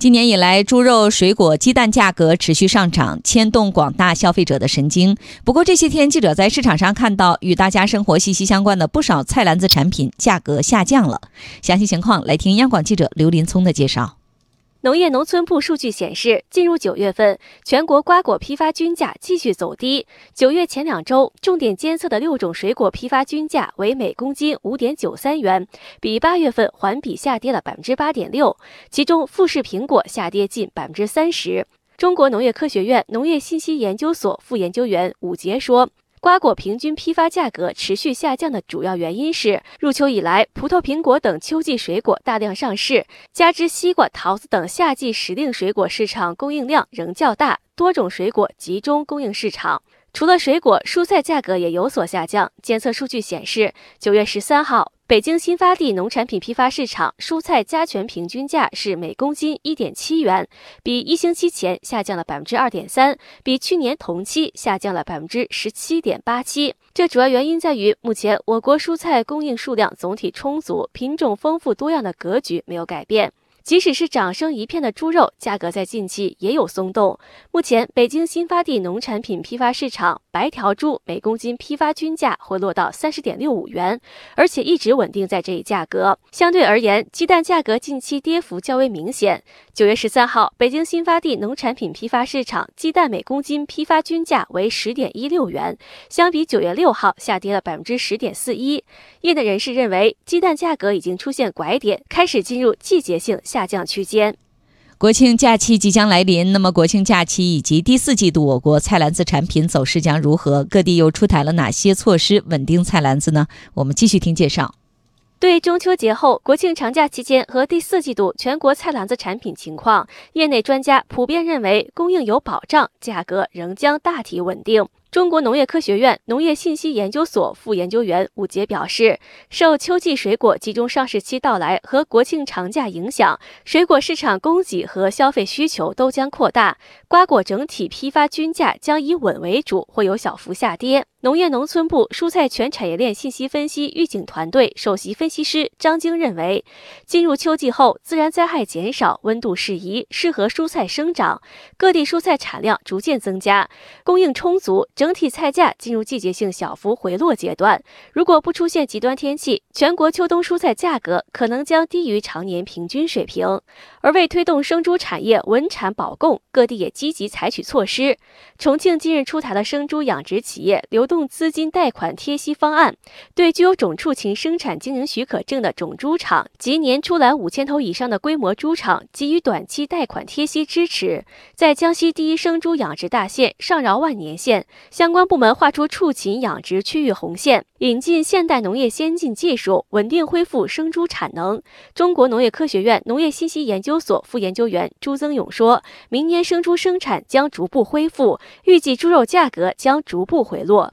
今年以来，猪肉、水果、鸡蛋价格持续上涨，牵动广大消费者的神经。不过这些天，记者在市场上看到与大家生活息息相关的不少菜篮子产品价格下降了。详细情况来听央广记者刘林聪的介绍。农业农村部数据显示，进入九月份，全国瓜果批发均价继续走低。九月前两周，重点监测的六种水果批发均价为每公斤五点九三元，比八月份环比下跌了百分之八点六。其中，富士苹果下跌近百分之三十。中国农业科学院农业信息研究所副研究员武杰说。瓜果平均批发价格持续下降的主要原因是，入秋以来，葡萄、苹果等秋季水果大量上市，加之西瓜、桃子等夏季时令水果市场供应量仍较大，多种水果集中供应市场。除了水果，蔬菜价格也有所下降。监测数据显示，九月十三号。北京新发地农产品批发市场蔬菜加权平均价是每公斤一点七元，比一星期前下降了百分之二点三，比去年同期下降了百分之十七点八七。这主要原因在于，目前我国蔬菜供应数量总体充足、品种丰富多样的格局没有改变。即使是涨声一片的猪肉价格，在近期也有松动。目前，北京新发地农产品批发市场白条猪每公斤批发均价回落到三十点六五元，而且一直稳定在这一价格。相对而言，鸡蛋价格近期跌幅较为明显。九月十三号，北京新发地农产品批发市场鸡蛋每公斤批发均价为十点一六元，相比九月六号下跌了百分之十点四一。业内人士认为，鸡蛋价格已经出现拐点，开始进入季节性。下降区间。国庆假期即将来临，那么国庆假期以及第四季度，我国菜篮子产品走势将如何？各地又出台了哪些措施稳定菜篮子呢？我们继续听介绍。对中秋节后、国庆长假期间和第四季度全国菜篮子产品情况，业内专家普遍认为供应有保障，价格仍将大体稳定。中国农业科学院农业信息研究所副研究员武杰表示，受秋季水果集中上市期到来和国庆长假影响，水果市场供给和消费需求都将扩大，瓜果整体批发均价将以稳为主，会有小幅下跌。农业农村部蔬菜全产业链信息分析预警团队首席分析师张晶认为，进入秋季后，自然灾害减少，温度适宜，适合蔬菜生长，各地蔬菜产量逐渐增加，供应充足，整体菜价进入季节性小幅回落阶段。如果不出现极端天气，全国秋冬蔬菜价格可能将低于常年平均水平。而为推动生猪产业稳产保供，各地也积极采取措施。重庆近日出台了生猪养殖企业流动资金贷款贴息方案，对具有种畜禽生产经营许可证的种猪场及年出栏五千头以上的规模猪场给予短期贷款贴息支持。在江西第一生猪养殖大县上饶万年县，相关部门划出畜禽养殖区域红线，引进现代农业先进技术，稳定恢复生猪产能。中国农业科学院农业信息研究究所副研究员朱增勇说：“明年生猪生产将逐步恢复，预计猪肉价格将逐步回落。”